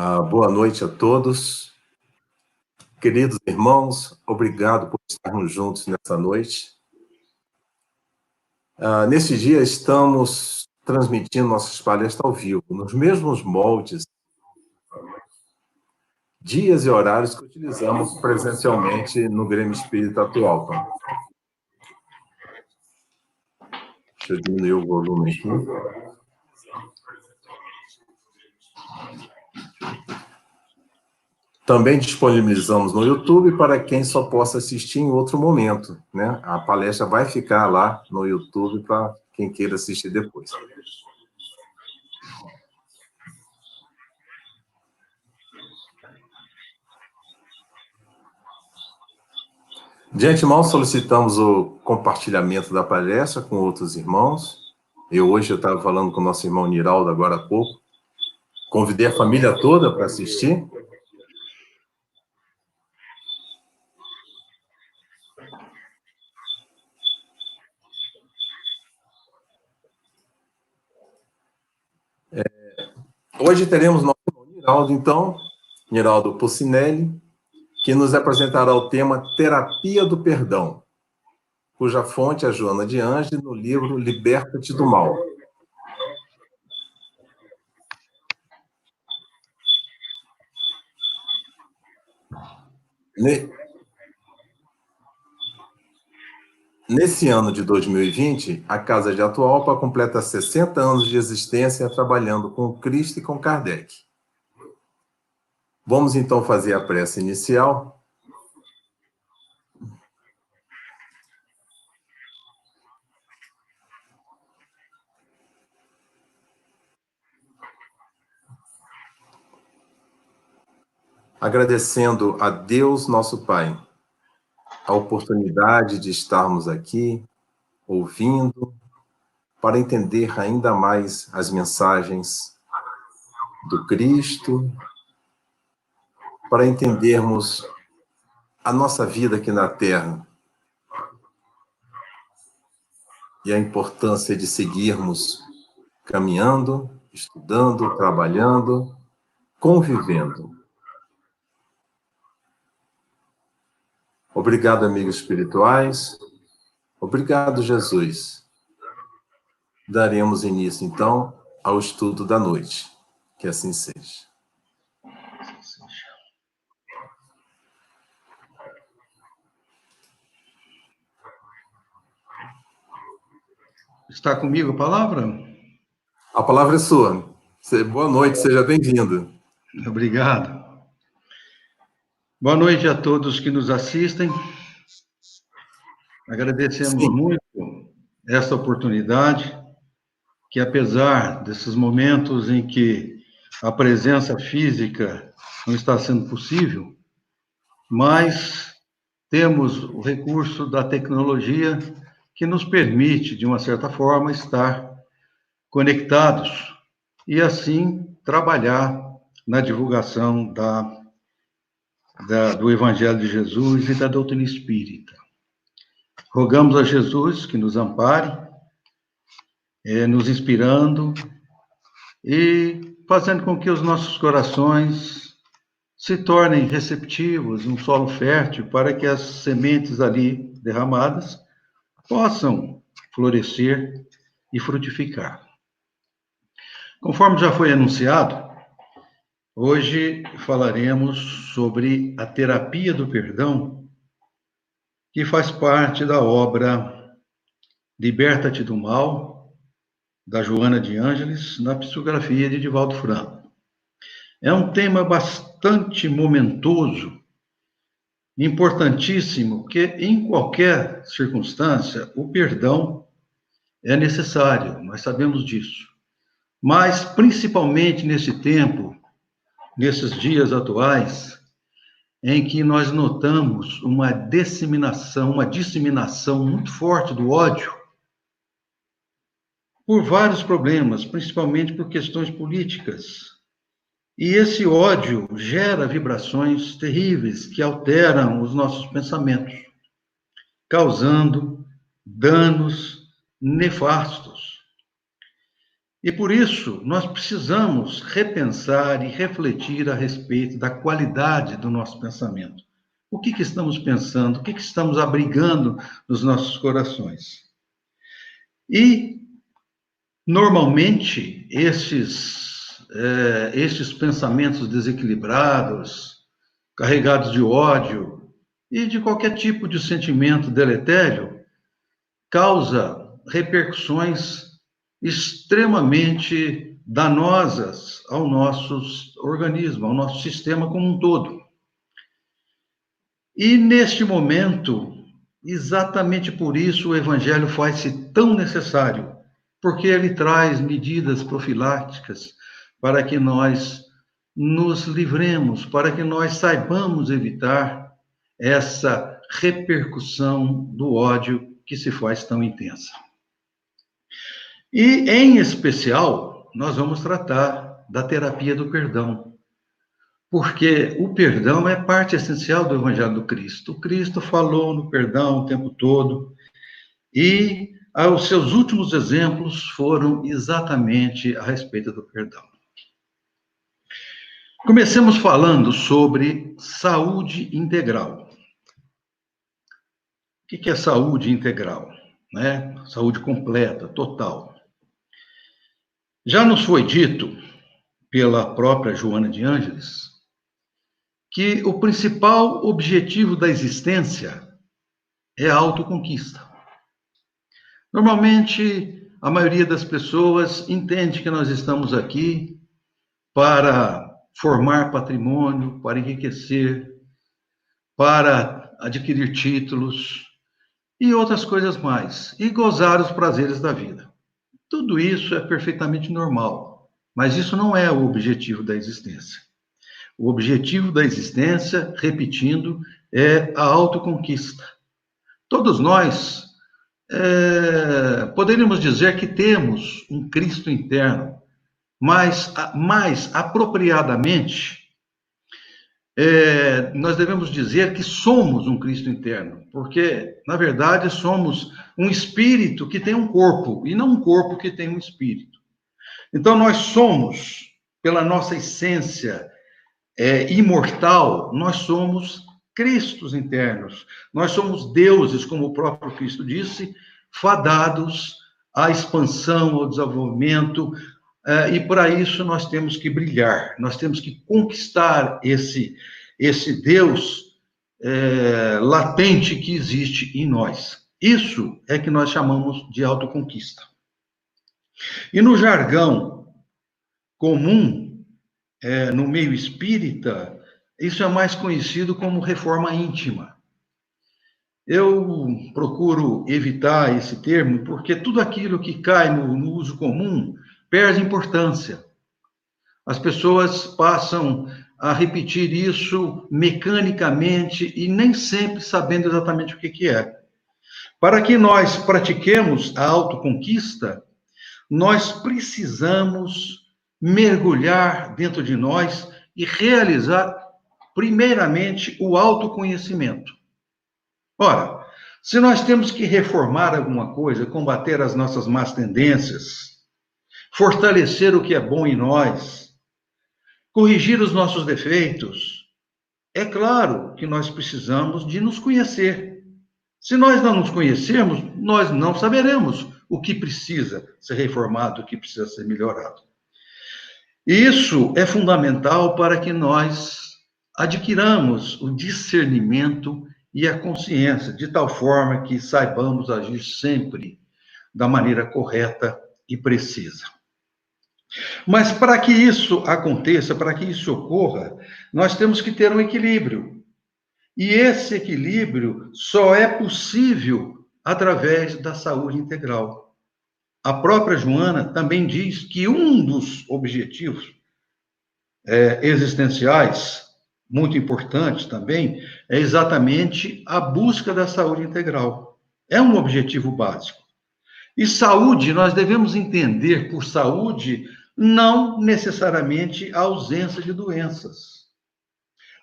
Ah, boa noite a todos. Queridos irmãos, obrigado por estarmos juntos nessa noite. Ah, nesse dia estamos transmitindo nossas palestras ao vivo, nos mesmos moldes, dias e horários que utilizamos presencialmente no Grêmio Espírita atual. Deixa eu diminuir o volume aqui. Também disponibilizamos no YouTube para quem só possa assistir em outro momento, né? A palestra vai ficar lá no YouTube para quem queira assistir depois. De antemão, solicitamos o compartilhamento da palestra com outros irmãos. Eu hoje estava falando com o nosso irmão Niraldo agora há pouco. Convidei a família toda para assistir. Hoje teremos nosso Niraldo, então, Niraldo Pucinelli, que nos apresentará o tema Terapia do Perdão, cuja fonte é Joana de Ange, no livro Liberta-te do Mal. Nesse ano de 2020, a Casa de Atualpa completa 60 anos de existência trabalhando com Cristo e com Kardec. Vamos então fazer a prece inicial. Agradecendo a Deus, nosso Pai a oportunidade de estarmos aqui ouvindo para entender ainda mais as mensagens do Cristo, para entendermos a nossa vida aqui na Terra e a importância de seguirmos caminhando, estudando, trabalhando, convivendo. Obrigado, amigos espirituais. Obrigado, Jesus. Daremos início, então, ao estudo da noite. Que assim seja. Está comigo a palavra? A palavra é sua. Boa noite, seja bem-vindo. Obrigado. Boa noite a todos que nos assistem. Agradecemos Sim. muito esta oportunidade, que apesar desses momentos em que a presença física não está sendo possível, mas temos o recurso da tecnologia que nos permite, de uma certa forma, estar conectados e assim trabalhar na divulgação da da, do Evangelho de Jesus e da doutrina espírita. Rogamos a Jesus que nos ampare, é, nos inspirando e fazendo com que os nossos corações se tornem receptivos, um solo fértil, para que as sementes ali derramadas possam florescer e frutificar. Conforme já foi anunciado, Hoje falaremos sobre a terapia do perdão, que faz parte da obra Liberta-te do Mal, da Joana de Ângeles, na psicografia de Divaldo Franco. É um tema bastante momentoso, importantíssimo, que em qualquer circunstância o perdão é necessário, nós sabemos disso. Mas, principalmente nesse tempo nesses dias atuais, em que nós notamos uma disseminação, uma disseminação muito forte do ódio, por vários problemas, principalmente por questões políticas. E esse ódio gera vibrações terríveis que alteram os nossos pensamentos, causando danos nefastos. E por isso, nós precisamos repensar e refletir a respeito da qualidade do nosso pensamento. O que, que estamos pensando? O que, que estamos abrigando nos nossos corações? E, normalmente, esses, é, esses pensamentos desequilibrados, carregados de ódio e de qualquer tipo de sentimento deletério, causa repercussões extremamente danosas ao nosso organismo, ao nosso sistema como um todo. E neste momento, exatamente por isso o evangelho faz-se tão necessário, porque ele traz medidas profiláticas para que nós nos livremos, para que nós saibamos evitar essa repercussão do ódio que se faz tão intensa. E, em especial, nós vamos tratar da terapia do perdão, porque o perdão é parte essencial do Evangelho do Cristo. O Cristo falou no perdão o tempo todo, e os seus últimos exemplos foram exatamente a respeito do perdão. Comecemos falando sobre saúde integral. O que é saúde integral? Né? Saúde completa, total. Já nos foi dito pela própria Joana de Ângeles que o principal objetivo da existência é a autoconquista. Normalmente, a maioria das pessoas entende que nós estamos aqui para formar patrimônio, para enriquecer, para adquirir títulos e outras coisas mais, e gozar os prazeres da vida. Tudo isso é perfeitamente normal, mas isso não é o objetivo da existência. O objetivo da existência, repetindo, é a autoconquista. Todos nós é, poderíamos dizer que temos um Cristo interno, mas mais apropriadamente, é, nós devemos dizer que somos um Cristo interno, porque, na verdade, somos um espírito que tem um corpo, e não um corpo que tem um espírito. Então, nós somos, pela nossa essência é, imortal, nós somos Cristos internos, nós somos deuses, como o próprio Cristo disse, fadados à expansão, ao desenvolvimento, Uh, e para isso nós temos que brilhar, nós temos que conquistar esse, esse Deus é, latente que existe em nós. Isso é que nós chamamos de autoconquista. E no jargão comum, é, no meio espírita, isso é mais conhecido como reforma íntima. Eu procuro evitar esse termo porque tudo aquilo que cai no, no uso comum perde importância. As pessoas passam a repetir isso mecanicamente e nem sempre sabendo exatamente o que, que é. Para que nós pratiquemos a autoconquista, nós precisamos mergulhar dentro de nós e realizar, primeiramente, o autoconhecimento. Ora, se nós temos que reformar alguma coisa, combater as nossas más tendências, fortalecer o que é bom em nós, corrigir os nossos defeitos. É claro que nós precisamos de nos conhecer. Se nós não nos conhecermos, nós não saberemos o que precisa ser reformado, o que precisa ser melhorado. Isso é fundamental para que nós adquiramos o discernimento e a consciência, de tal forma que saibamos agir sempre da maneira correta e precisa. Mas para que isso aconteça, para que isso ocorra, nós temos que ter um equilíbrio. E esse equilíbrio só é possível através da saúde integral. A própria Joana também diz que um dos objetivos é, existenciais, muito importantes também, é exatamente a busca da saúde integral. É um objetivo básico. E saúde, nós devemos entender por saúde não necessariamente a ausência de doenças.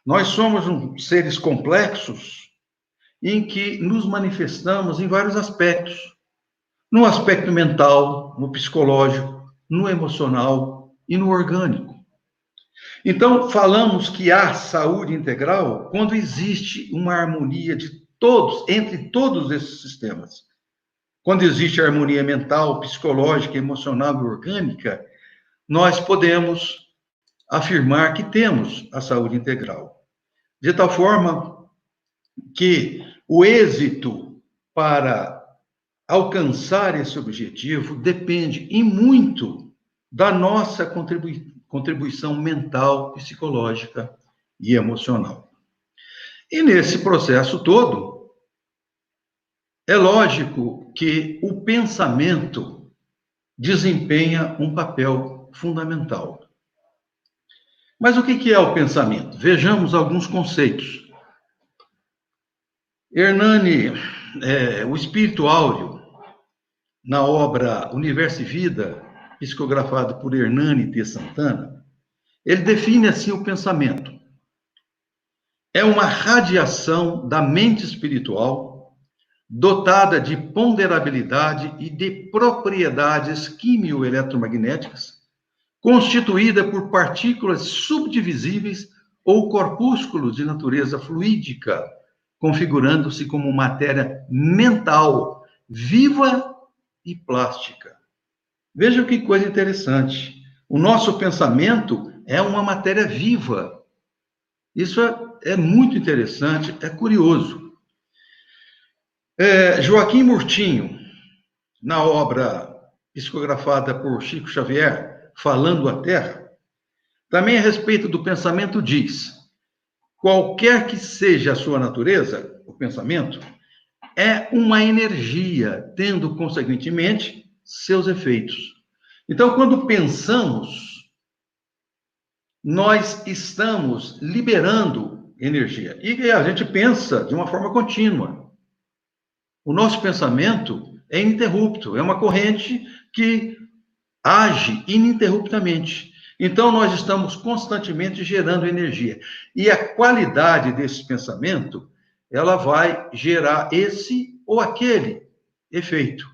Nós somos um, seres complexos em que nos manifestamos em vários aspectos. No aspecto mental, no psicológico, no emocional e no orgânico. Então, falamos que há saúde integral quando existe uma harmonia de todos, entre todos esses sistemas. Quando existe harmonia mental, psicológica, emocional e orgânica, nós podemos afirmar que temos a saúde integral. De tal forma que o êxito para alcançar esse objetivo depende e muito da nossa contribui contribuição mental, psicológica e emocional. E nesse processo todo, é lógico que o pensamento desempenha um papel fundamental. Mas o que é o pensamento? Vejamos alguns conceitos. Hernani, é, o espírito áureo, na obra Universo e Vida, psicografado por Hernani T. Santana, ele define assim o pensamento. É uma radiação da mente espiritual dotada de ponderabilidade e de propriedades quimio-eletromagnéticas, constituída por partículas subdivisíveis ou corpúsculos de natureza fluídica, configurando-se como matéria mental, viva e plástica. Veja que coisa interessante. O nosso pensamento é uma matéria viva. Isso é, é muito interessante, é curioso. É, Joaquim Murtinho, na obra psicografada por Chico Xavier, Falando a Terra, também a respeito do pensamento diz: qualquer que seja a sua natureza, o pensamento, é uma energia, tendo, consequentemente, seus efeitos. Então, quando pensamos, nós estamos liberando energia. E a gente pensa de uma forma contínua. O nosso pensamento é ininterrupto, é uma corrente que age ininterruptamente. Então, nós estamos constantemente gerando energia. E a qualidade desse pensamento, ela vai gerar esse ou aquele efeito.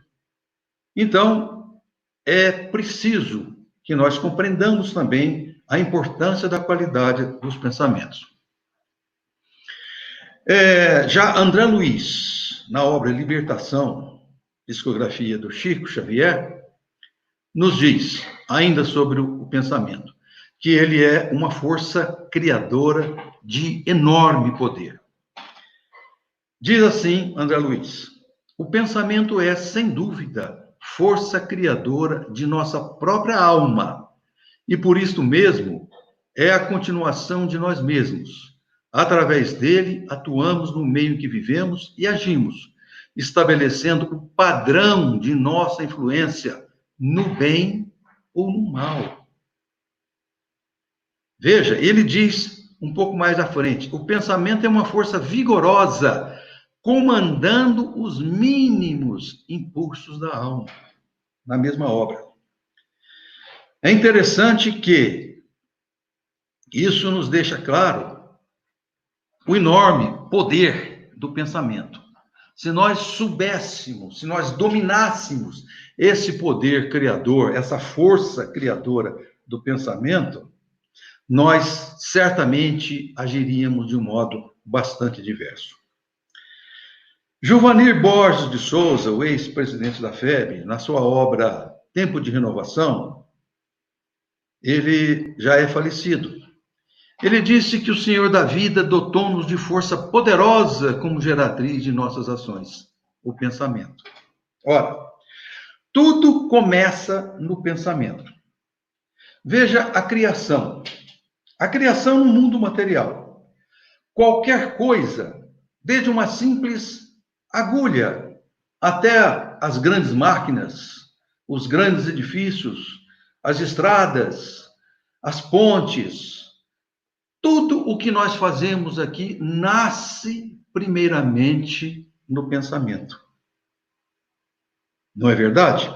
Então, é preciso que nós compreendamos também a importância da qualidade dos pensamentos. É, já André Luiz, na obra Libertação, discografia do Chico Xavier, nos diz, ainda sobre o pensamento, que ele é uma força criadora de enorme poder. Diz assim André Luiz: o pensamento é, sem dúvida, força criadora de nossa própria alma, e por isto mesmo é a continuação de nós mesmos. Através dele, atuamos no meio que vivemos e agimos, estabelecendo o padrão de nossa influência no bem ou no mal. Veja, ele diz um pouco mais à frente: o pensamento é uma força vigorosa, comandando os mínimos impulsos da alma, na mesma obra. É interessante que isso nos deixa claro o enorme poder do pensamento. Se nós soubéssemos, se nós dominássemos esse poder criador, essa força criadora do pensamento, nós certamente agiríamos de um modo bastante diverso. Giovanir Borges de Souza, o ex-presidente da FEB, na sua obra Tempo de Renovação, ele já é falecido. Ele disse que o Senhor da vida dotou-nos de força poderosa como geratriz de nossas ações, o pensamento. Ora, tudo começa no pensamento. Veja a criação. A criação no mundo material. Qualquer coisa, desde uma simples agulha até as grandes máquinas, os grandes edifícios, as estradas, as pontes, tudo o que nós fazemos aqui nasce primeiramente no pensamento. Não é verdade?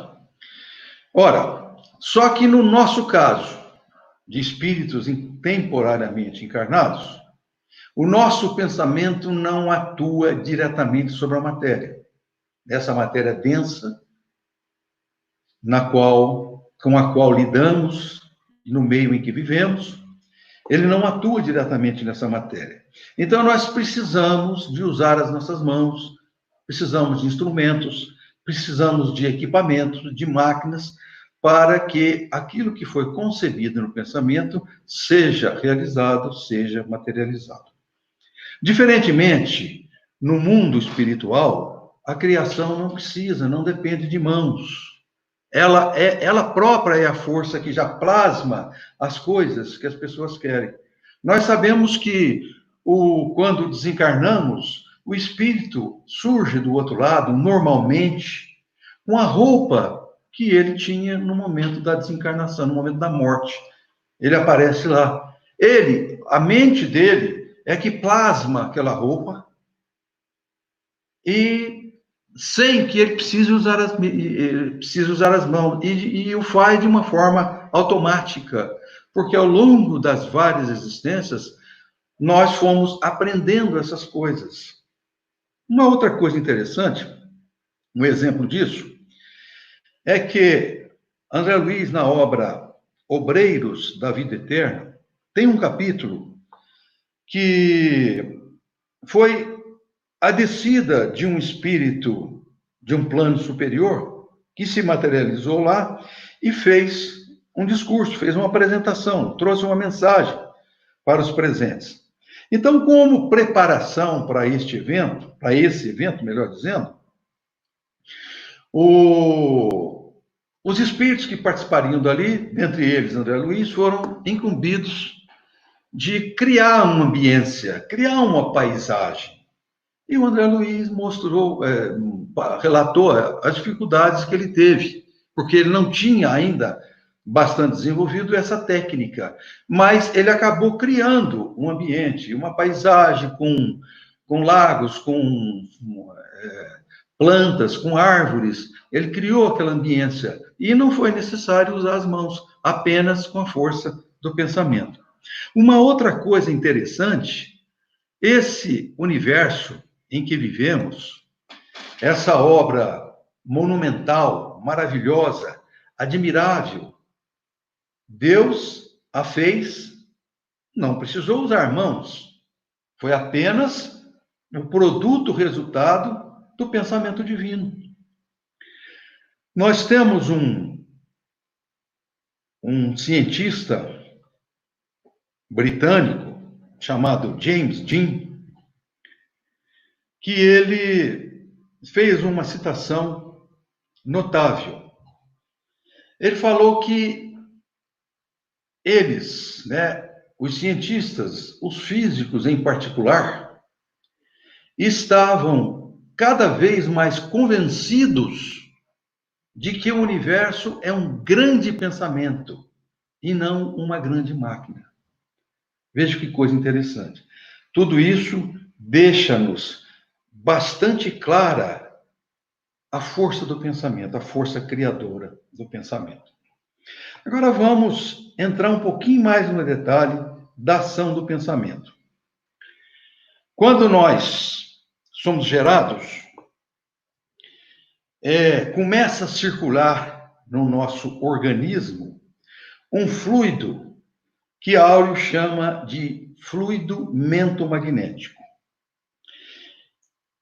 Ora, só que no nosso caso, de espíritos temporariamente encarnados, o nosso pensamento não atua diretamente sobre a matéria. Essa matéria densa, na qual com a qual lidamos, no meio em que vivemos, ele não atua diretamente nessa matéria. Então, nós precisamos de usar as nossas mãos, precisamos de instrumentos, precisamos de equipamentos, de máquinas, para que aquilo que foi concebido no pensamento seja realizado, seja materializado. Diferentemente, no mundo espiritual, a criação não precisa, não depende de mãos. Ela, é, ela própria é a força que já plasma as coisas que as pessoas querem. Nós sabemos que o, quando desencarnamos, o espírito surge do outro lado, normalmente, com a roupa que ele tinha no momento da desencarnação, no momento da morte. Ele aparece lá. Ele, a mente dele, é que plasma aquela roupa e sem que ele precise usar as, precise usar as mãos, e, e o faz de uma forma automática, porque ao longo das várias existências, nós fomos aprendendo essas coisas. Uma outra coisa interessante, um exemplo disso, é que André Luiz, na obra Obreiros da Vida Eterna, tem um capítulo que foi a descida de um espírito de um plano superior que se materializou lá e fez um discurso, fez uma apresentação, trouxe uma mensagem para os presentes. Então, como preparação para este evento, para esse evento, melhor dizendo, o, os espíritos que participariam dali, dentre eles André Luiz, foram incumbidos de criar uma ambiência, criar uma paisagem. E o André Luiz mostrou, é, relatou as dificuldades que ele teve, porque ele não tinha ainda bastante desenvolvido essa técnica, mas ele acabou criando um ambiente, uma paisagem com, com lagos, com é, plantas, com árvores. Ele criou aquela ambiência e não foi necessário usar as mãos, apenas com a força do pensamento. Uma outra coisa interessante, esse universo em que vivemos, essa obra monumental, maravilhosa, admirável, Deus a fez, não precisou usar mãos, foi apenas o produto, o resultado do pensamento divino. Nós temos um, um cientista britânico chamado James Dean, que ele fez uma citação notável. Ele falou que eles, né, os cientistas, os físicos em particular, estavam cada vez mais convencidos de que o universo é um grande pensamento e não uma grande máquina. Veja que coisa interessante. Tudo isso deixa-nos bastante clara a força do pensamento, a força criadora do pensamento. Agora vamos entrar um pouquinho mais no detalhe da ação do pensamento. Quando nós somos gerados, é, começa a circular no nosso organismo um fluido que Áureo chama de fluido mentomagnético.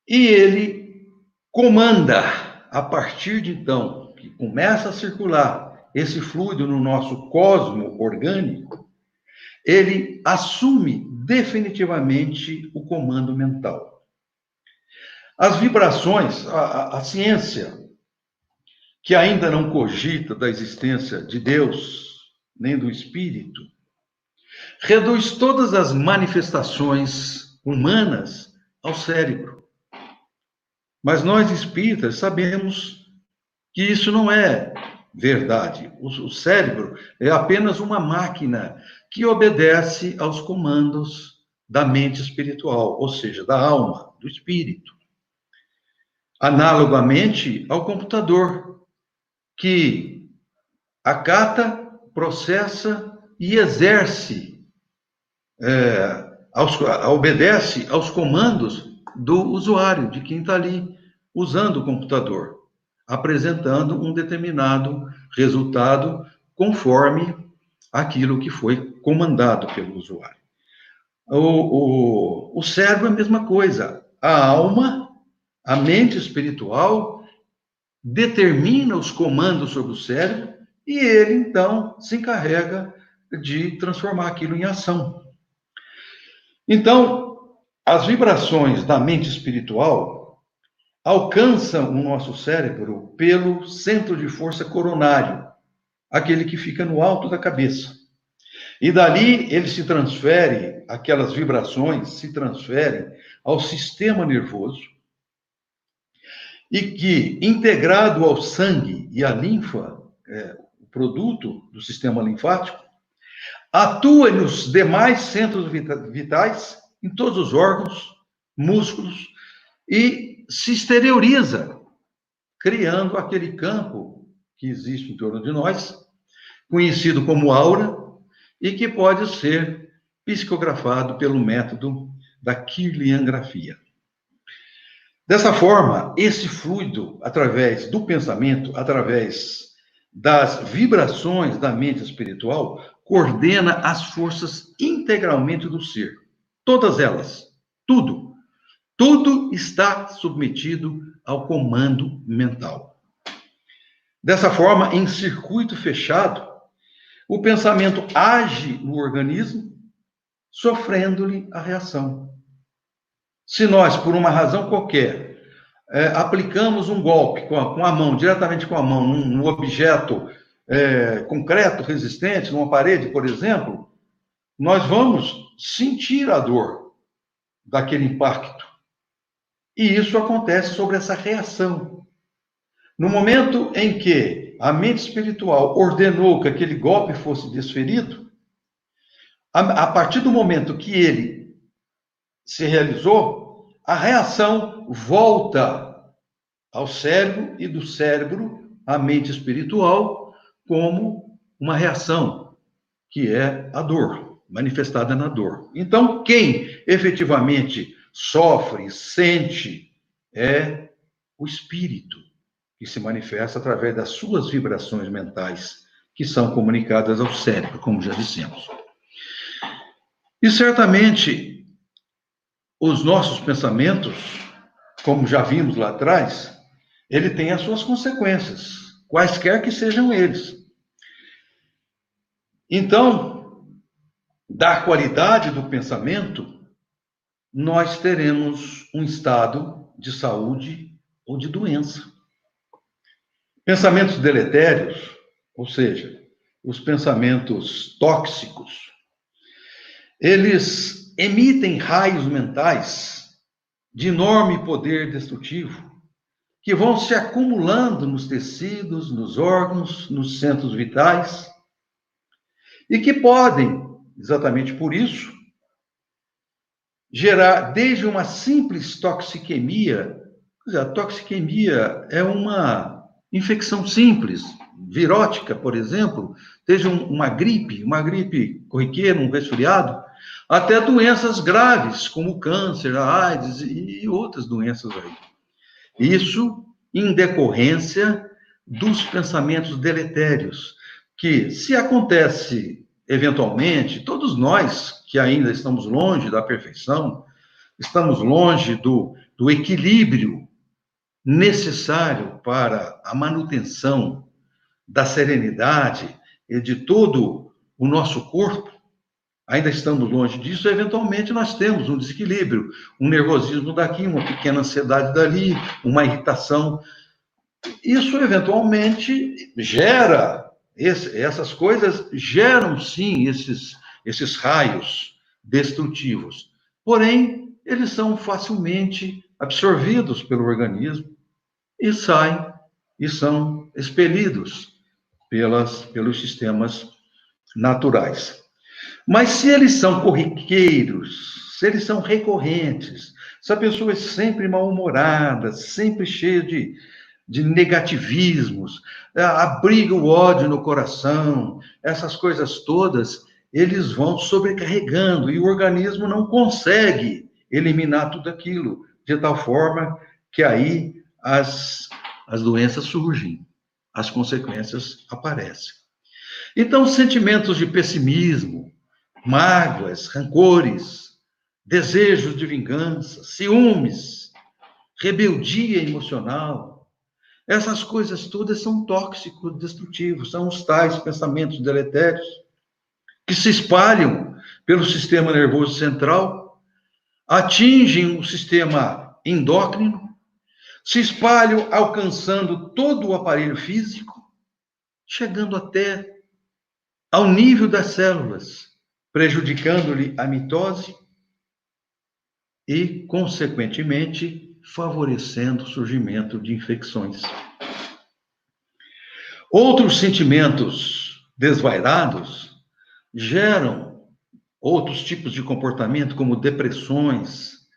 E ele comanda, a partir de então, que começa a circular esse fluido no nosso cosmo orgânico, ele assume definitivamente o comando mental. As vibrações, a, a, ciência, que ainda não cogita da existência de Deus, nem do Espírito, reduz todas as manifestações humanas ao cérebro. Mas nós espíritas sabemos que isso não é verdade. O, cérebro é apenas uma máquina que obedece aos comandos da mente espiritual, ou seja, da alma, do espírito. Analogamente ao computador, que acata, processa e exerce, é, aos, obedece aos comandos do usuário, de quem está ali usando o computador, apresentando um determinado resultado conforme aquilo que foi comandado pelo usuário. O, o, o cérebro é a mesma coisa. A alma, a mente espiritual, determina os comandos sobre o cérebro e ele, então, se encarrega de transformar aquilo em ação. Então, as vibrações da mente espiritual alcançam o nosso cérebro pelo centro de força coronário, aquele que fica no alto da cabeça. E dali ele se transfere, aquelas vibrações se transferem ao sistema nervoso, e que, integrado ao sangue e à linfa, é, o produto do sistema linfático, atua nos demais centros vitais, em todos os órgãos, músculos, e se exterioriza, criando aquele campo que existe em torno de nós, conhecido como aura, e que pode ser psicografado pelo método da Kirliangrafia. Dessa forma, esse fluido, através do pensamento, através das vibrações da mente espiritual, coordena as forças integralmente do ser. Todas elas. Tudo. Tudo está submetido ao comando mental. Dessa forma, em circuito fechado, o pensamento age no organismo, sofrendo-lhe a reação. Se nós, por uma razão qualquer, é, aplicamos um golpe com a, com a, mão, diretamente com a mão, num, num objeto é, concreto, resistente, numa parede, por exemplo, nós vamos sentir a dor daquele impacto. E isso acontece sobre essa reação. No momento em que a mente espiritual ordenou que aquele golpe fosse desferido, a, a partir do momento que ele se realizou, a reação volta ao cérebro e do cérebro à mente espiritual como uma reação, que é a dor, manifestada na dor. Então, quem efetivamente sofre, sente, é o espírito, que se manifesta através das suas vibrações mentais, que são comunicadas ao cérebro, como já dissemos. E certamente, os nossos pensamentos, como já vimos lá atrás, ele tem as suas consequências, quaisquer que sejam eles. Então, da qualidade do pensamento, nós teremos um estado de saúde ou de doença. Pensamentos deletérios, ou seja, os pensamentos tóxicos, eles emitem raios mentais de enorme poder destrutivo que vão se acumulando nos tecidos, nos órgãos, nos centros vitais, e que podem, exatamente por isso, gerar desde uma simples toxiquemia, a toxiquemia é uma infecção simples, virótica, por exemplo, desde uma gripe, uma gripe corriqueira, um resfriado, até doenças graves, como câncer, AIDS e outras doenças aí. Isso em decorrência dos pensamentos deletérios, que se acontece eventualmente, todos nós que ainda estamos longe da perfeição, estamos longe do, do equilíbrio necessário para a manutenção da serenidade e de todo o nosso corpo, ainda estamos longe disso, eventualmente nós temos um desequilíbrio, um nervosismo daqui, uma pequena ansiedade dali, uma irritação. Isso eventualmente gera, esse, essas coisas geram sim esses, esses raios destrutivos. Porém, eles são facilmente absorvidos pelo organismo e saem e são expelidos pelas, pelos sistemas naturais. Mas se eles são corriqueiros, se eles são recorrentes, se a pessoa é sempre mal-humorada, sempre cheia de, de negativismos, abriga o ódio no coração, essas coisas todas, eles vão sobrecarregando e o organismo não consegue eliminar tudo aquilo, de tal forma que aí as, as doenças surgem, as consequências aparecem. Então, sentimentos de pessimismo, mágoas, rancores, desejos de vingança, ciúmes, rebeldia emocional, essas coisas todas são tóxicos, destrutivos, são os tais pensamentos deletérios que se espalham pelo sistema nervoso central, atingem o sistema endócrino, se espalham alcançando todo o aparelho físico, chegando até ao nível das células, prejudicando-lhe a mitose e, consequentemente, favorecendo o surgimento de infecções. Outros sentimentos desvairados geram outros tipos de comportamento, como depressões,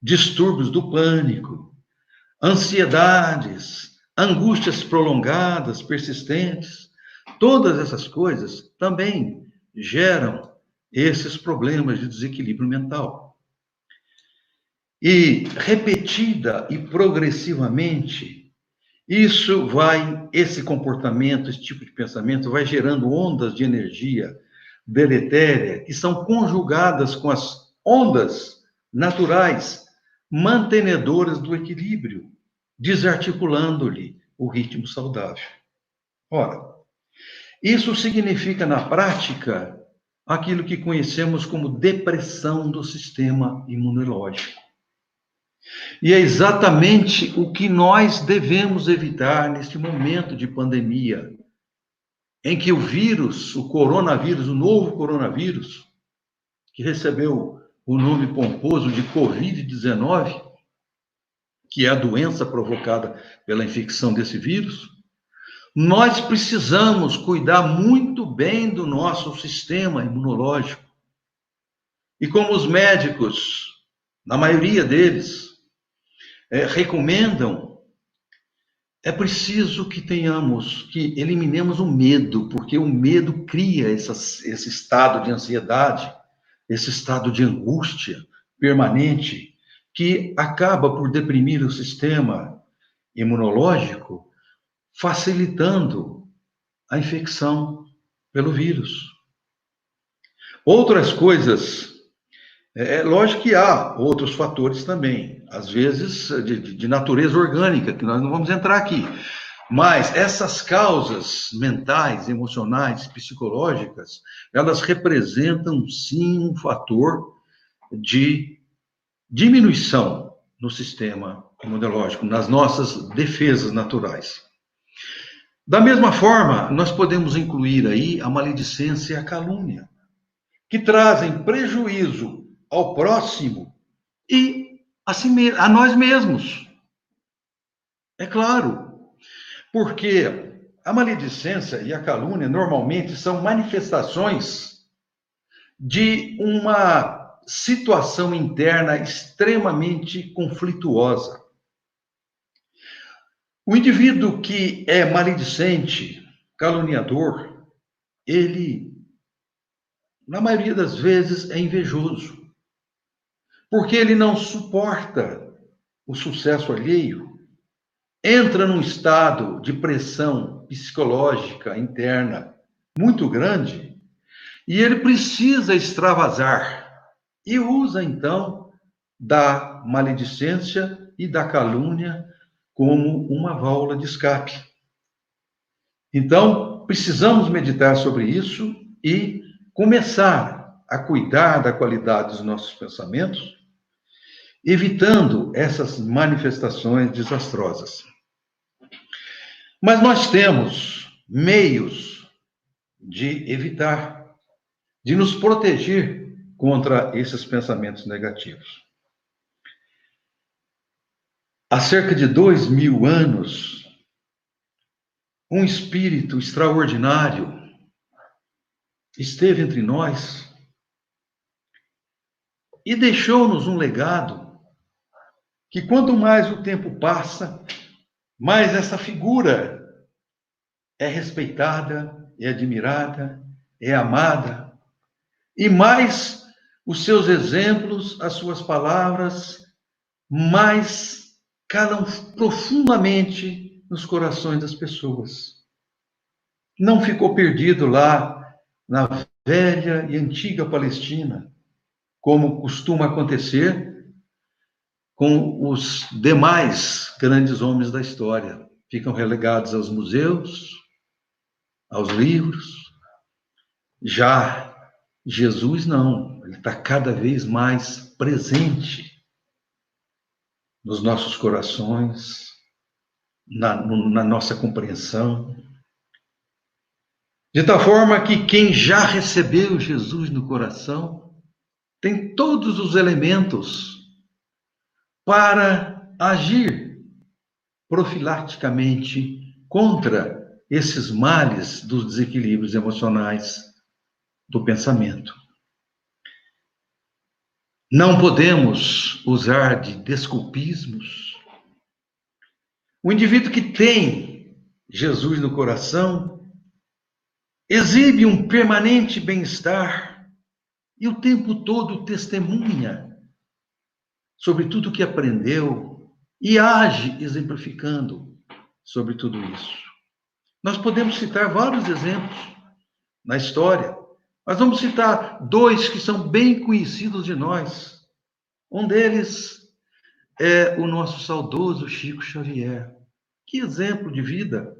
distúrbios do pânico, ansiedades, angústias prolongadas, persistentes. Todas essas coisas também geram esses problemas de desequilíbrio mental. E repetida e progressivamente, isso vai, esse comportamento, esse tipo de pensamento, vai gerando ondas de energia deletéria que são conjugadas com as ondas naturais mantenedoras do equilíbrio, desarticulando-lhe o ritmo saudável. Ora, isso significa na prática aquilo que conhecemos como depressão do sistema imunológico. E é exatamente o que nós devemos evitar neste momento de pandemia, em que o vírus, o coronavírus, o novo coronavírus, que recebeu o nome pomposo de Covid-19, que é a doença provocada pela infecção desse vírus, nós precisamos cuidar muito bem do nosso sistema imunológico. E como os médicos, na maioria deles, é, recomendam, é preciso que tenhamos, que eliminemos o medo, porque o medo cria essa, esse estado de ansiedade, esse estado de angústia permanente, que acaba por deprimir o sistema imunológico, facilitando a infecção pelo vírus. Outras coisas, é lógico que há outros fatores também, às vezes de, de natureza orgânica, que nós não vamos entrar aqui. Mas essas causas mentais, emocionais, psicológicas, elas representam sim um fator de diminuição no sistema imunológico, nas nossas defesas naturais. Da mesma forma, nós podemos incluir aí a maledicência e a calúnia, que trazem prejuízo ao próximo e a, si, a nós mesmos. É claro, porque a maledicência e a calúnia normalmente são manifestações de uma situação interna extremamente conflituosa. O indivíduo que é maledicente, caluniador, ele, na maioria das vezes, é invejoso, porque ele não suporta o sucesso alheio, entra num estado de pressão psicológica interna muito grande e ele precisa extravasar e usa então da maledicência e da calúnia como uma válvula de escape. Então, precisamos meditar sobre isso e começar a cuidar da qualidade dos nossos pensamentos, evitando essas manifestações desastrosas. Mas nós temos meios de evitar, de nos proteger contra esses pensamentos negativos. Há cerca de dois mil anos, um espírito extraordinário esteve entre nós e deixou-nos um legado que, quanto mais o tempo passa, mais essa figura é respeitada, é admirada, é amada, e mais os seus exemplos, as suas palavras, mais calam profundamente nos corações das pessoas. não ficou perdido lá na velha e antiga Palestina, como costuma acontecer com os demais grandes homens da história. Ficam relegados aos museus, aos livros. Já Jesus não, ele está cada vez mais presente nos nossos corações, na, na nossa compreensão. De tal forma que quem já recebeu Jesus no coração tem todos os elementos para agir profilaticamente contra esses males dos desequilíbrios emocionais do pensamento. Não podemos usar de desculpismos. O indivíduo que tem Jesus no coração exibe um permanente bem-estar e o tempo todo testemunha sobre tudo que aprendeu e age exemplificando sobre tudo isso. Nós podemos citar vários exemplos na história nós vamos citar dois que são bem conhecidos de nós. Um deles é o nosso saudoso Chico Xavier. Que exemplo de vida!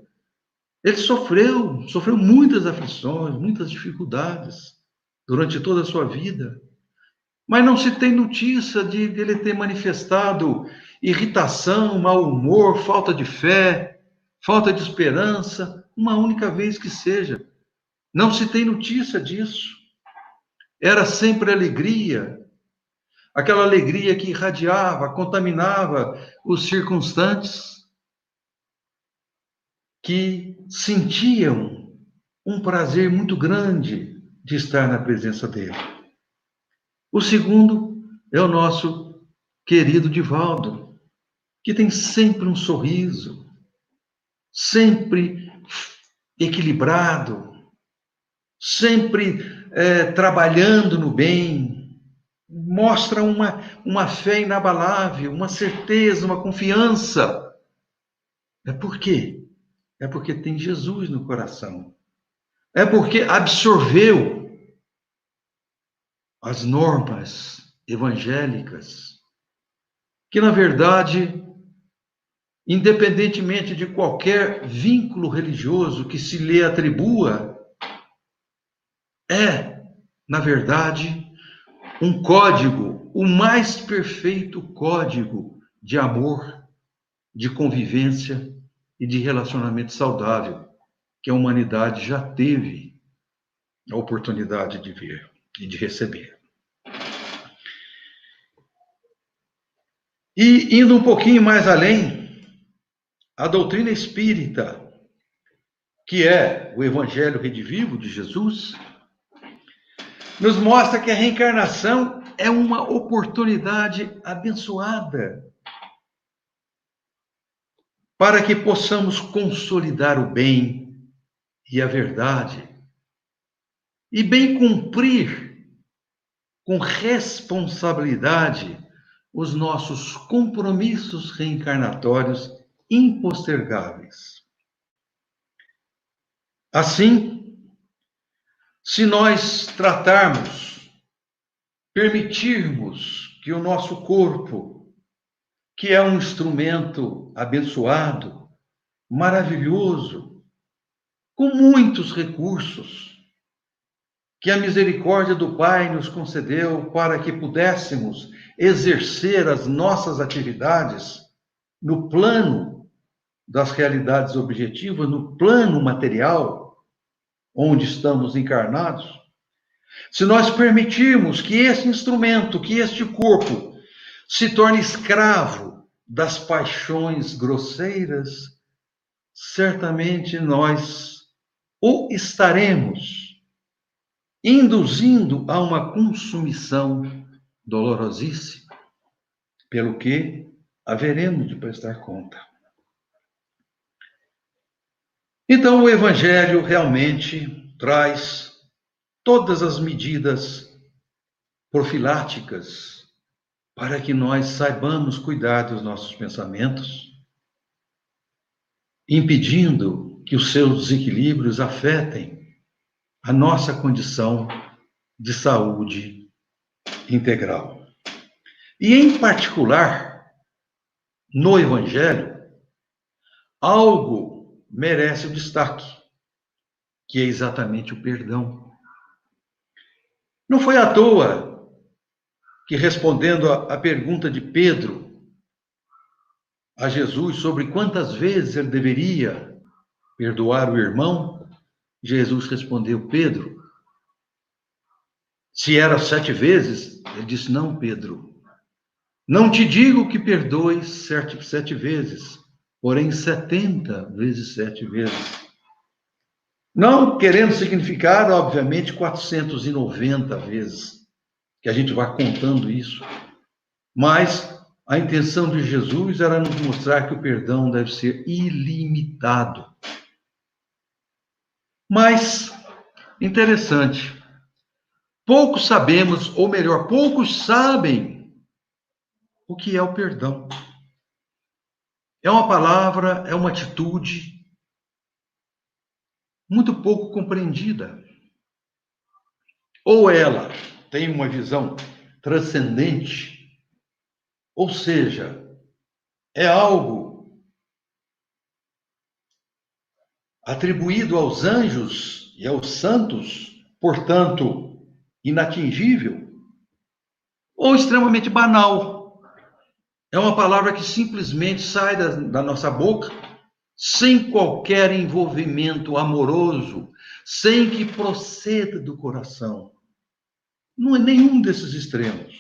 Ele sofreu, sofreu muitas aflições, muitas dificuldades durante toda a sua vida. Mas não se tem notícia de ele ter manifestado irritação, mau humor, falta de fé, falta de esperança, uma única vez que seja. Não se tem notícia disso. Era sempre alegria, aquela alegria que irradiava, contaminava os circunstantes, que sentiam um prazer muito grande de estar na presença dele. O segundo é o nosso querido Divaldo, que tem sempre um sorriso, sempre equilibrado, sempre é, trabalhando no bem, mostra uma, uma fé inabalável, uma certeza, uma confiança. É por quê? É porque tem Jesus no coração. É porque absorveu as normas evangélicas, que na verdade, independentemente de qualquer vínculo religioso que se lhe atribua, é, na verdade, um código, o mais perfeito código de amor, de convivência e de relacionamento saudável que a humanidade já teve a oportunidade de ver e de receber. E indo um pouquinho mais além, a doutrina espírita, que é o Evangelho Redivivo de Jesus, nos mostra que a reencarnação é uma oportunidade abençoada para que possamos consolidar o bem e a verdade e bem cumprir com responsabilidade os nossos compromissos reencarnatórios impostergáveis. Assim, se nós tratarmos, permitirmos que o nosso corpo, que é um instrumento abençoado, maravilhoso, com muitos recursos, que a misericórdia do Pai nos concedeu para que pudéssemos exercer as nossas atividades no plano das realidades objetivas, no plano material, onde estamos encarnados, se nós permitirmos que esse instrumento, que este corpo, se torne escravo das paixões grosseiras, certamente nós o estaremos induzindo a uma consumição dolorosíssima, pelo que haveremos de prestar conta. Então, o Evangelho realmente traz todas as medidas profiláticas para que nós saibamos cuidar dos nossos pensamentos, impedindo que os seus desequilíbrios afetem a nossa condição de saúde integral. E, em particular, no Evangelho, algo merece o destaque, que é exatamente o perdão. Não foi à toa que, respondendo à pergunta de Pedro a Jesus sobre quantas vezes ele deveria perdoar o irmão, Jesus respondeu: Pedro, se era sete vezes, ele disse: Não, Pedro, não te digo que perdoes sete, sete vezes, porém setenta vezes sete vezes. Não querendo significar, obviamente, 490 vezes, que a gente vai contando isso, mas a intenção de Jesus era nos mostrar que o perdão deve ser ilimitado. Mas, interessante, poucos sabemos, ou melhor, poucos sabem o que é o perdão. É uma palavra, é uma atitude muito pouco compreendida. Ou ela tem uma visão transcendente, ou seja, é algo atribuído aos anjos e aos santos, portanto, inatingível, ou extremamente banal. É uma palavra que simplesmente sai da, da nossa boca sem qualquer envolvimento amoroso, sem que proceda do coração. Não é nenhum desses extremos.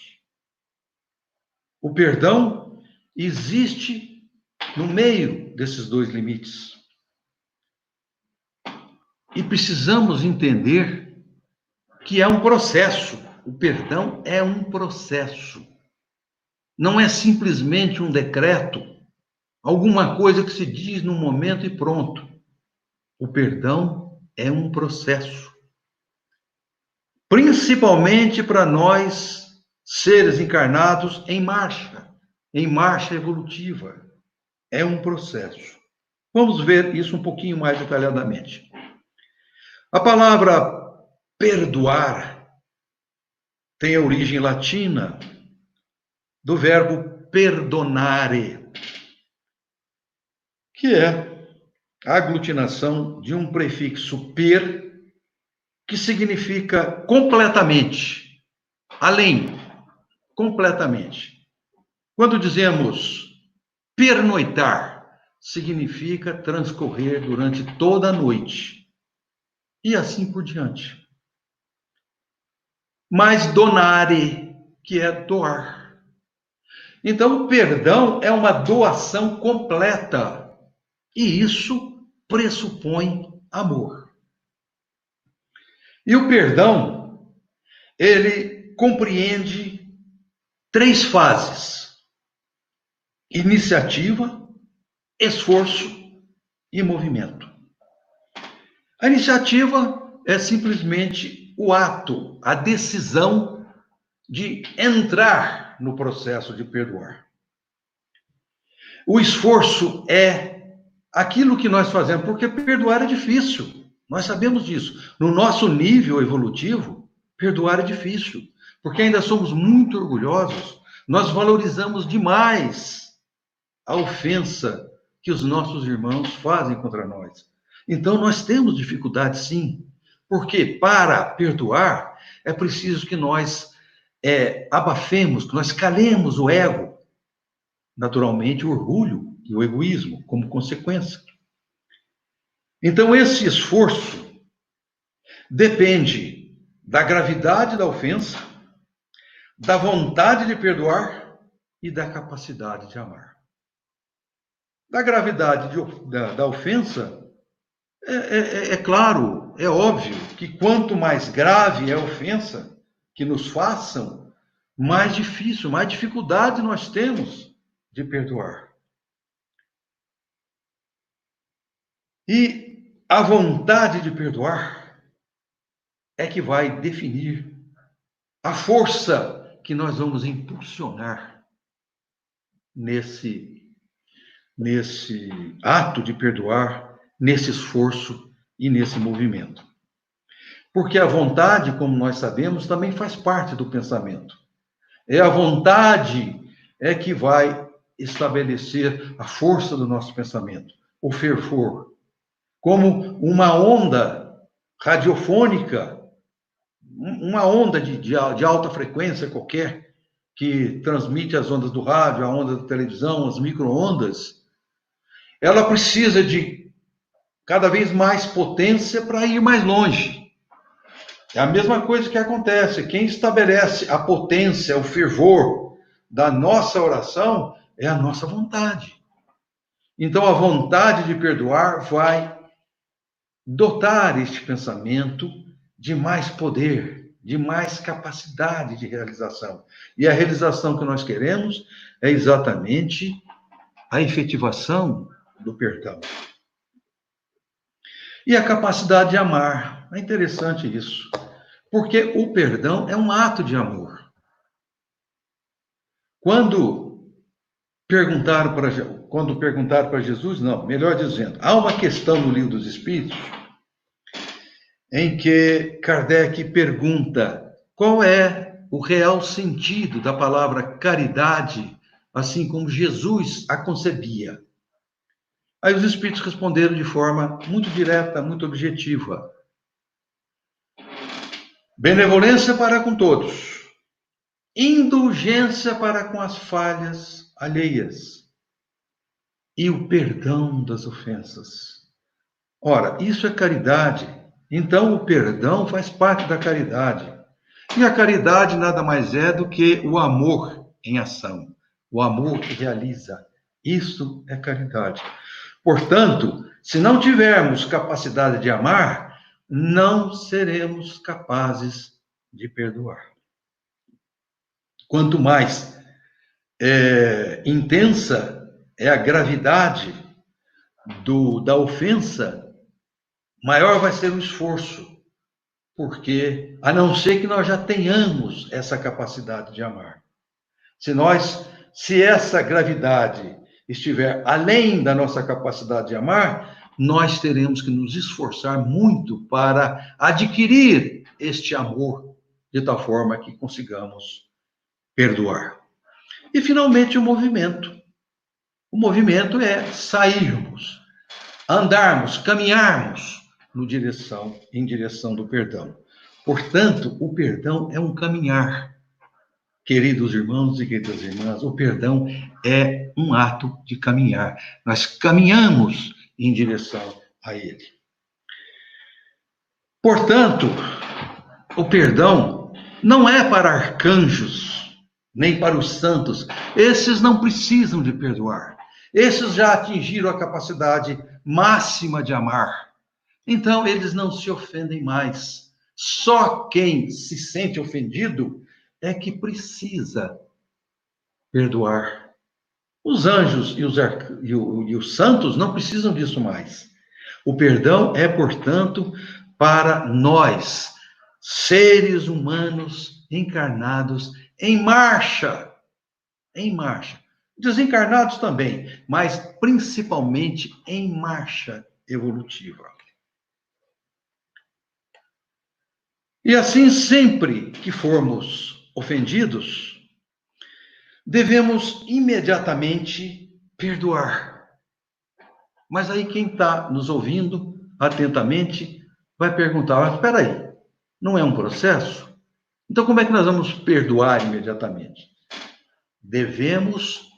O perdão existe no meio desses dois limites. E precisamos entender que é um processo. O perdão é um processo. Não é simplesmente um decreto alguma coisa que se diz num momento e pronto. O perdão é um processo. Principalmente para nós, seres encarnados em marcha, em marcha evolutiva. É um processo. Vamos ver isso um pouquinho mais detalhadamente. A palavra perdoar tem a origem latina do verbo perdonare, que é a aglutinação de um prefixo per, que significa completamente, além, completamente. Quando dizemos pernoitar, significa transcorrer durante toda a noite. E assim por diante. Mas donare, que é doar. Então, o perdão é uma doação completa e isso pressupõe amor. E o perdão, ele compreende três fases: iniciativa, esforço e movimento. A iniciativa é simplesmente o ato, a decisão de entrar no processo de perdoar. O esforço é aquilo que nós fazemos, porque perdoar é difícil. Nós sabemos disso. No nosso nível evolutivo, perdoar é difícil, porque ainda somos muito orgulhosos. Nós valorizamos demais a ofensa que os nossos irmãos fazem contra nós. Então nós temos dificuldade sim, porque para perdoar é preciso que nós é, abafemos, que nós calemos o ego, naturalmente o orgulho, e o egoísmo como consequência. Então, esse esforço depende da gravidade da ofensa, da vontade de perdoar e da capacidade de amar. Da gravidade de, da, da, ofensa, é, é, é, é claro, é óbvio que quanto mais grave é a ofensa que nos façam, mais difícil, mais dificuldade nós temos de perdoar. E a vontade de perdoar é que vai definir a força que nós vamos impulsionar nesse nesse ato de perdoar, nesse esforço e nesse movimento. Porque a vontade, como nós sabemos, também faz parte do pensamento. É a vontade é que vai estabelecer a força do nosso pensamento, o fervor. Como uma onda radiofônica, uma onda de, de, de alta frequência qualquer, que transmite as ondas do rádio, a onda da televisão, as microondas, ela precisa de cada vez mais potência para ir mais longe. É a mesma coisa que acontece. Quem estabelece a potência, o fervor da nossa oração é a nossa vontade. Então, a vontade de perdoar vai dotar este pensamento de mais poder, de mais capacidade de realização. E a realização que nós queremos é exatamente a efetivação do perdão. E a capacidade de amar. É interessante isso. Porque o perdão é um ato de amor. Quando perguntaram para quando perguntaram para Jesus, não, melhor dizendo, há uma questão no livro dos Espíritos em que Kardec pergunta qual é o real sentido da palavra caridade, assim como Jesus a concebia. Aí os espíritos responderam de forma muito direta, muito objetiva. Benevolência para com todos, indulgência para com as falhas alheias e o perdão das ofensas. Ora, isso é caridade. Então, o perdão faz parte da caridade. E a caridade nada mais é do que o amor em ação, o amor que realiza. Isso é caridade. Portanto, se não tivermos capacidade de amar, não seremos capazes de perdoar. Quanto mais é, intensa é a gravidade do, da ofensa, maior vai ser o esforço, porque a não ser que nós já tenhamos essa capacidade de amar. Se nós, se essa gravidade estiver além da nossa capacidade de amar, nós teremos que nos esforçar muito para adquirir este amor, de tal forma que consigamos perdoar. E, finalmente, o movimento. O movimento é sairmos, andarmos, caminharmos no direção, em direção do perdão. Portanto, o perdão é um caminhar. Queridos irmãos e queridas irmãs, o perdão é um ato de caminhar. Nós caminhamos em direção a Ele. Portanto, o perdão não é para arcanjos, nem para os santos. Esses não precisam de perdoar. Esses já atingiram a capacidade máxima de amar. Então, eles não se ofendem mais. Só quem se sente ofendido é que precisa perdoar. Os anjos e os, e, o, e os santos não precisam disso mais. O perdão é, portanto, para nós, seres humanos encarnados em marcha. Em marcha. Desencarnados também, mas principalmente em marcha evolutiva. E assim, sempre que formos ofendidos, devemos imediatamente perdoar. Mas aí quem está nos ouvindo atentamente vai perguntar: espera aí, não é um processo? Então como é que nós vamos perdoar imediatamente? Devemos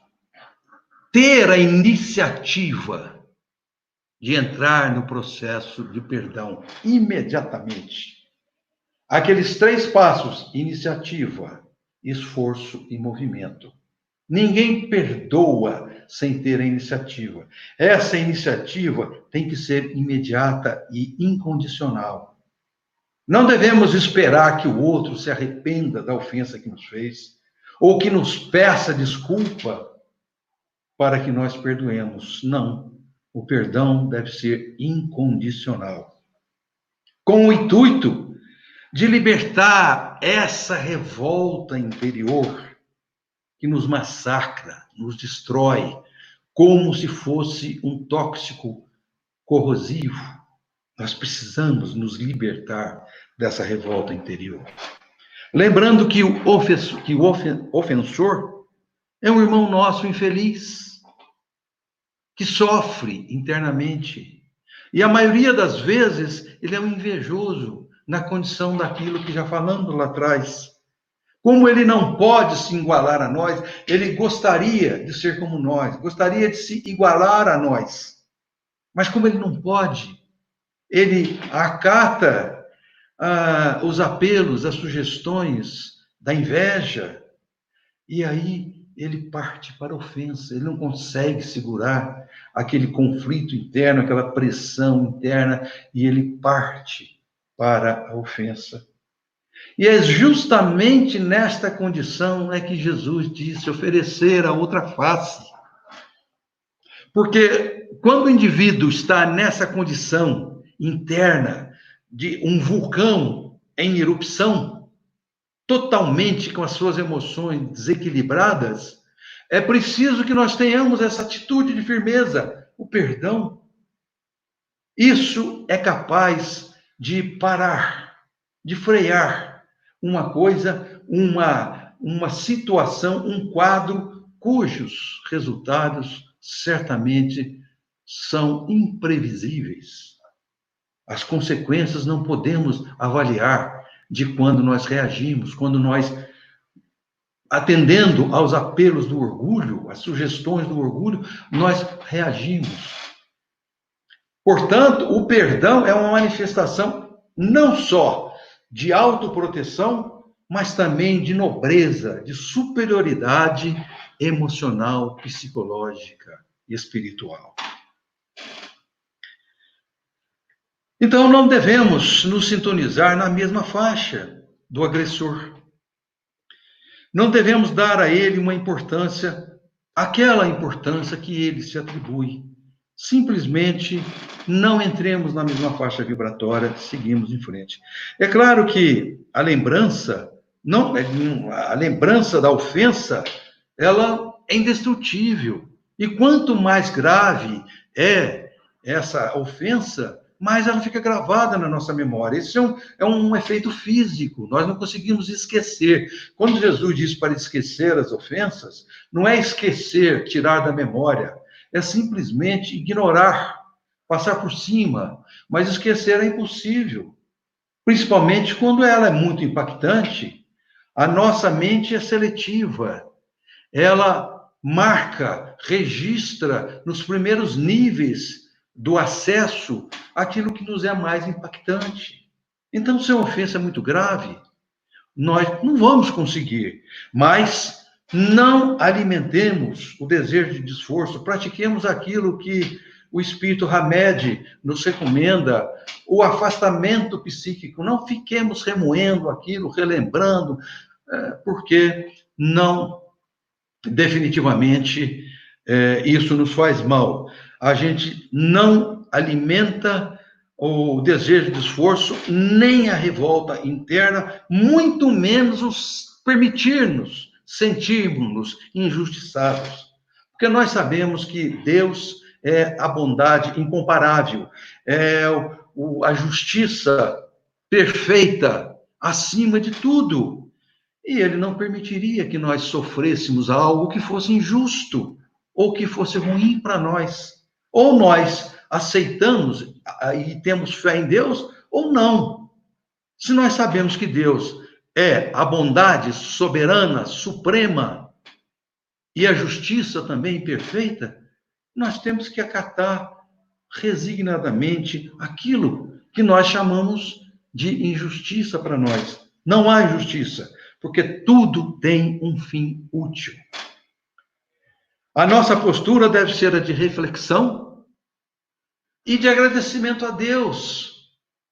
ter a iniciativa de entrar no processo de perdão imediatamente. Aqueles três passos: iniciativa, esforço e movimento. Ninguém perdoa sem ter a iniciativa. Essa iniciativa tem que ser imediata e incondicional. Não devemos esperar que o outro se arrependa da ofensa que nos fez, ou que nos peça desculpa para que nós perdoemos. Não. O perdão deve ser incondicional. Com o intuito de libertar essa revolta interior que nos massacra, nos destrói, como se fosse um tóxico corrosivo. Nós precisamos nos libertar dessa revolta interior. Lembrando que o, ofensor, que o ofensor é um irmão nosso infeliz, que sofre internamente. E a maioria das vezes ele é um invejoso na condição daquilo que já falamos lá atrás. Como ele não pode se igualar a nós, ele gostaria de ser como nós, gostaria de se igualar a nós. Mas como ele não pode, ele acata ah, os apelos, as sugestões da inveja, e aí ele parte para a ofensa, ele não consegue segurar aquele conflito interno, aquela pressão interna, e ele parte para a ofensa. E é justamente nesta condição é que Jesus disse oferecer a outra face. Porque quando o indivíduo está nessa condição interna de um vulcão em erupção, totalmente com as suas emoções desequilibradas, é preciso que nós tenhamos essa atitude de firmeza, o perdão. Isso é capaz de parar, de frear uma coisa, uma, uma situação, um quadro cujos resultados certamente são imprevisíveis. As consequências não podemos avaliar de quando nós reagimos, quando nós, atendendo aos apelos do orgulho, às sugestões do orgulho, nós reagimos. Portanto, o perdão é uma manifestação não só de autoproteção, mas também de nobreza, de superioridade emocional, psicológica e espiritual. Então, não devemos nos sintonizar na mesma faixa do agressor. Não devemos dar a ele uma importância, aquela importância que ele se atribui. Simplesmente não entremos na mesma faixa vibratória, seguimos em frente. É claro que a lembrança, não, a lembrança da ofensa, ela é indestrutível. E quanto mais grave é essa ofensa, mais ela fica gravada na nossa memória. Isso é um, é um efeito físico, nós não conseguimos esquecer. Quando Jesus diz para esquecer as ofensas, não é esquecer, tirar da memória, é simplesmente ignorar, passar por cima. Mas esquecer é impossível, principalmente quando ela é muito impactante. A nossa mente é seletiva, ela marca, registra nos primeiros níveis do acesso aquilo que nos é mais impactante. Então, se a ofensa é muito grave, nós não vamos conseguir, mas não alimentemos o desejo de esforço, pratiquemos aquilo que o Espírito Hamed nos recomenda, o afastamento psíquico, não fiquemos remoendo aquilo, relembrando, é, porque não, definitivamente, é, isso nos faz mal. A gente não alimenta o desejo de esforço, nem a revolta interna, muito menos os permitir-nos sentirmos injustiçados. Porque nós sabemos que Deus é a bondade incomparável, é a justiça perfeita acima de tudo. E ele não permitiria que nós sofrêssemos algo que fosse injusto ou que fosse ruim para nós. Ou nós aceitamos e temos fé em Deus, ou não. Se nós sabemos que Deus é a bondade soberana, suprema, e a justiça também perfeita, nós temos que acatar resignadamente aquilo que nós chamamos de injustiça para nós. Não há injustiça, porque tudo tem um fim útil. A nossa postura deve ser a de reflexão e de agradecimento a Deus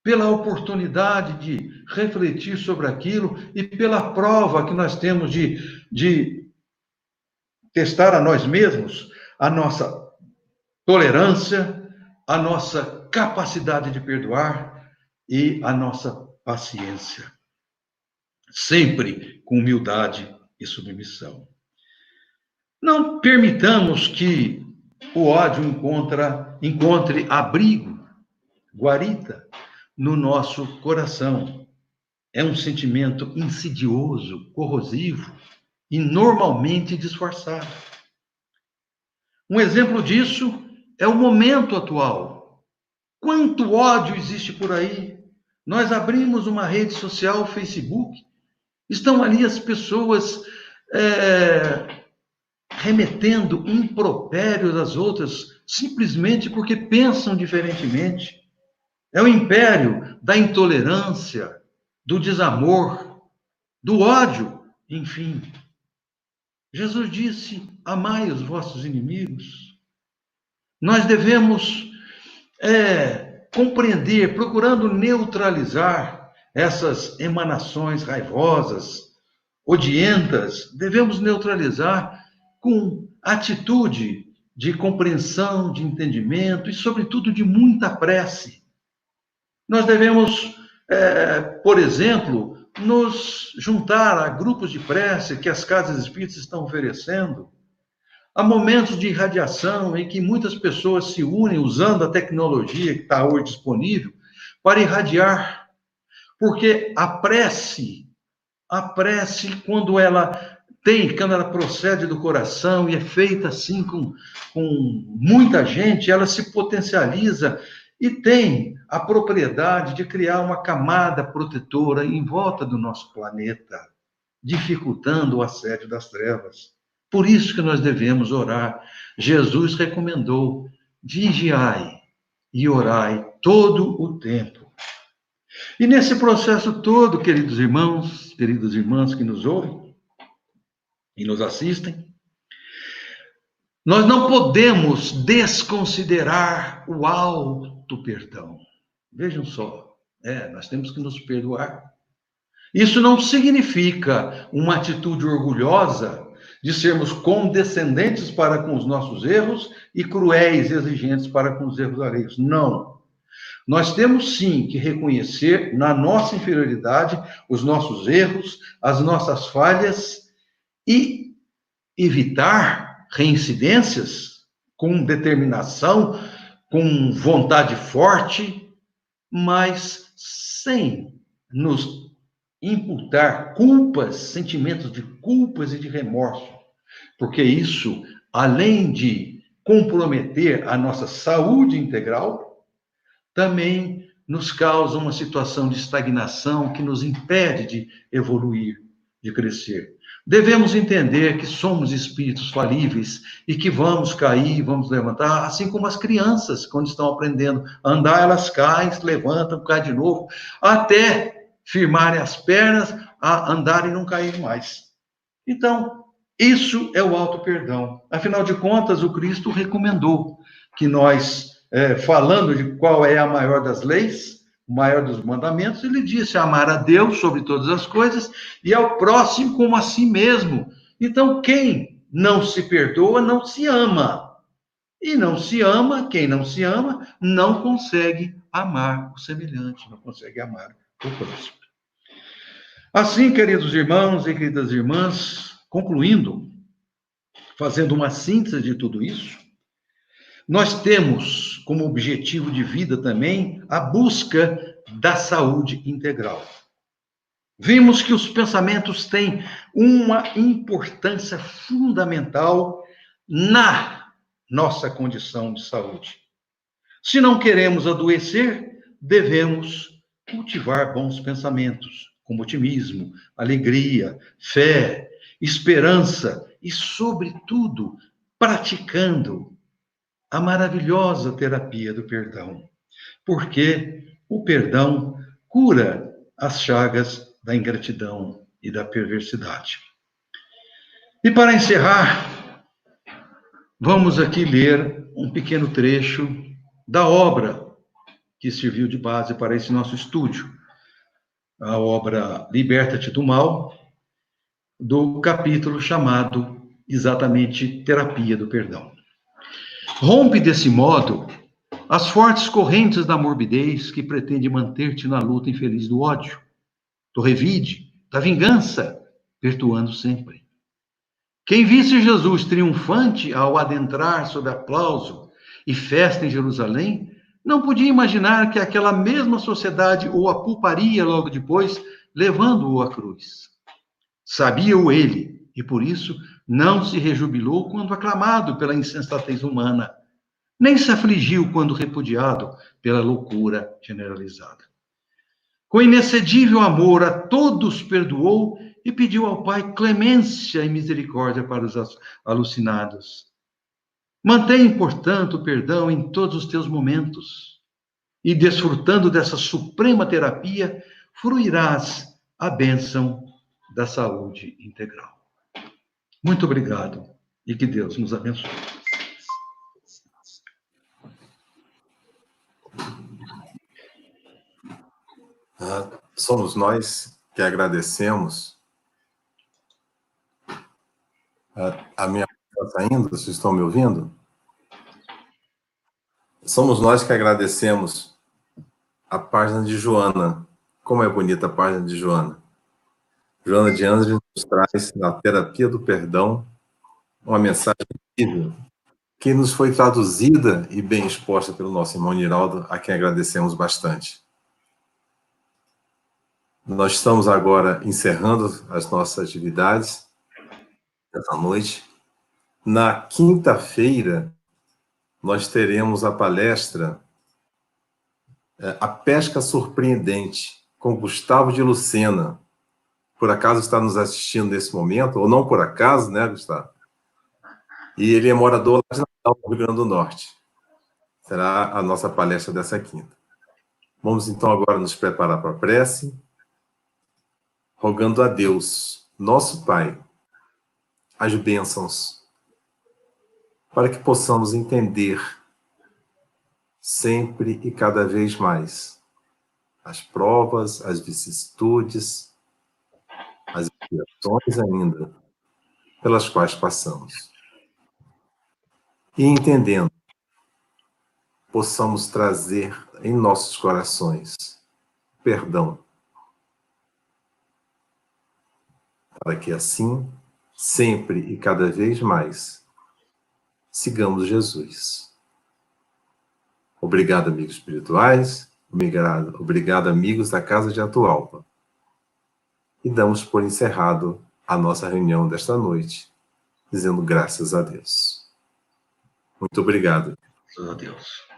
pela oportunidade de refletir sobre aquilo e pela prova que nós temos de, de testar a nós mesmos a nossa tolerância, a nossa capacidade de perdoar e a nossa paciência. Sempre com humildade e submissão. Não permitamos que o ódio encontra encontre abrigo, guarita, no nosso coração. É um sentimento insidioso, corrosivo e normalmente disfarçado. Um exemplo disso é o momento atual. Quanto ódio existe por aí? Nós abrimos uma rede social, Facebook, estão ali as pessoas é, remetendo impropérios às outras, simplesmente porque pensam diferentemente. É o império da intolerância, do desamor, do ódio, enfim. Jesus disse: Amai os vossos inimigos. Nós devemos é, compreender, procurando neutralizar essas emanações raivosas, odientas, devemos neutralizar com atitude de compreensão, de entendimento e, sobretudo, de muita prece. Nós devemos, é, por exemplo, nos juntar a grupos de prece que as casas espíritas estão oferecendo. Há momentos de irradiação em que muitas pessoas se unem usando a tecnologia que está hoje disponível para irradiar. Porque a prece, a prece, quando ela tem, quando ela procede do coração e é feita assim com, com muita gente, ela se potencializa e tem a propriedade de criar uma camada protetora em volta do nosso planeta, dificultando o assédio das trevas. Por isso que nós devemos orar. Jesus recomendou: vigiai e orai todo o tempo. E nesse processo todo, queridos irmãos, queridas irmãs que nos ouvem e nos assistem, nós não podemos desconsiderar o alto perdão. Vejam só, é, nós temos que nos perdoar. Isso não significa uma atitude orgulhosa de sermos condescendentes para com os nossos erros e cruéis e exigentes para com os erros alheios. Não. Nós temos sim que reconhecer na nossa inferioridade os nossos erros, as nossas falhas e evitar reincidências com determinação, com vontade forte, mas sem nos imputar culpas, sentimentos de culpas e de remorso, porque isso, além de comprometer a nossa saúde integral, também nos causa uma situação de estagnação que nos impede de evoluir, de crescer. Devemos entender que somos espíritos falíveis e que vamos cair, vamos levantar, assim como as crianças, quando estão aprendendo a andar, elas caem, se levantam, caem de novo, até firmarem as pernas, a andar e não cair mais. Então, isso é o alto perdão. Afinal de contas, o Cristo recomendou que nós, é, falando de qual é a maior das leis, o maior dos mandamentos, ele disse: amar a Deus sobre todas as coisas e ao próximo como a si mesmo. Então, quem não se perdoa, não se ama. E não se ama, quem não se ama, não consegue amar o semelhante, não consegue amar o próximo. Assim, queridos irmãos e queridas irmãs, concluindo, fazendo uma síntese de tudo isso, nós temos como objetivo de vida também a busca da saúde integral. Vimos que os pensamentos têm uma importância fundamental na nossa condição de saúde. Se não queremos adoecer, devemos cultivar bons pensamentos, como otimismo, alegria, fé, esperança e, sobretudo, praticando a maravilhosa terapia do perdão, porque o perdão cura as chagas da ingratidão e da perversidade. E para encerrar, vamos aqui ler um pequeno trecho da obra que serviu de base para esse nosso estúdio, a obra Liberta-te do Mal, do capítulo chamado exatamente Terapia do Perdão. Rompe desse modo as fortes correntes da morbidez que pretende manter-te na luta infeliz do ódio, do revide, da vingança, virtuando sempre. Quem visse Jesus triunfante ao adentrar sob aplauso e festa em Jerusalém, não podia imaginar que aquela mesma sociedade o apulparia logo depois, levando-o à cruz. Sabia-o ele, e por isso não se rejubilou quando aclamado pela insensatez humana, nem se afligiu quando repudiado pela loucura generalizada. Com inexcedível amor a todos perdoou e pediu ao Pai clemência e misericórdia para os alucinados. Mantém, portanto, o perdão em todos os teus momentos. E desfrutando dessa suprema terapia, fruirás a bênção da saúde integral. Muito obrigado e que Deus nos abençoe. Ah, somos nós que agradecemos. Ah, a minha está saindo? Vocês estão me ouvindo? Somos nós que agradecemos a página de Joana. Como é bonita a página de Joana. Joana de Anjos nos traz, na terapia do perdão, uma mensagem incrível que nos foi traduzida e bem exposta pelo nosso irmão Niraldo, a quem agradecemos bastante. Nós estamos agora encerrando as nossas atividades essa noite. Na quinta-feira, nós teremos a palestra é, A Pesca Surpreendente, com Gustavo de Lucena. Por acaso está nos assistindo nesse momento, ou não por acaso, né, Gustavo? E ele é morador lá de Natal, Rio Grande do Norte. Será a nossa palestra dessa quinta. Vamos então agora nos preparar para a prece rogando a Deus, nosso Pai, as bênçãos, para que possamos entender sempre e cada vez mais as provas, as vicissitudes, as expiações ainda pelas quais passamos. E entendendo, possamos trazer em nossos corações perdão para que assim, sempre e cada vez mais, sigamos Jesus. Obrigado, amigos espirituais. Obrigado, obrigado, amigos da Casa de Atualpa. E damos por encerrado a nossa reunião desta noite, dizendo graças a Deus. Muito obrigado. Graças a Deus.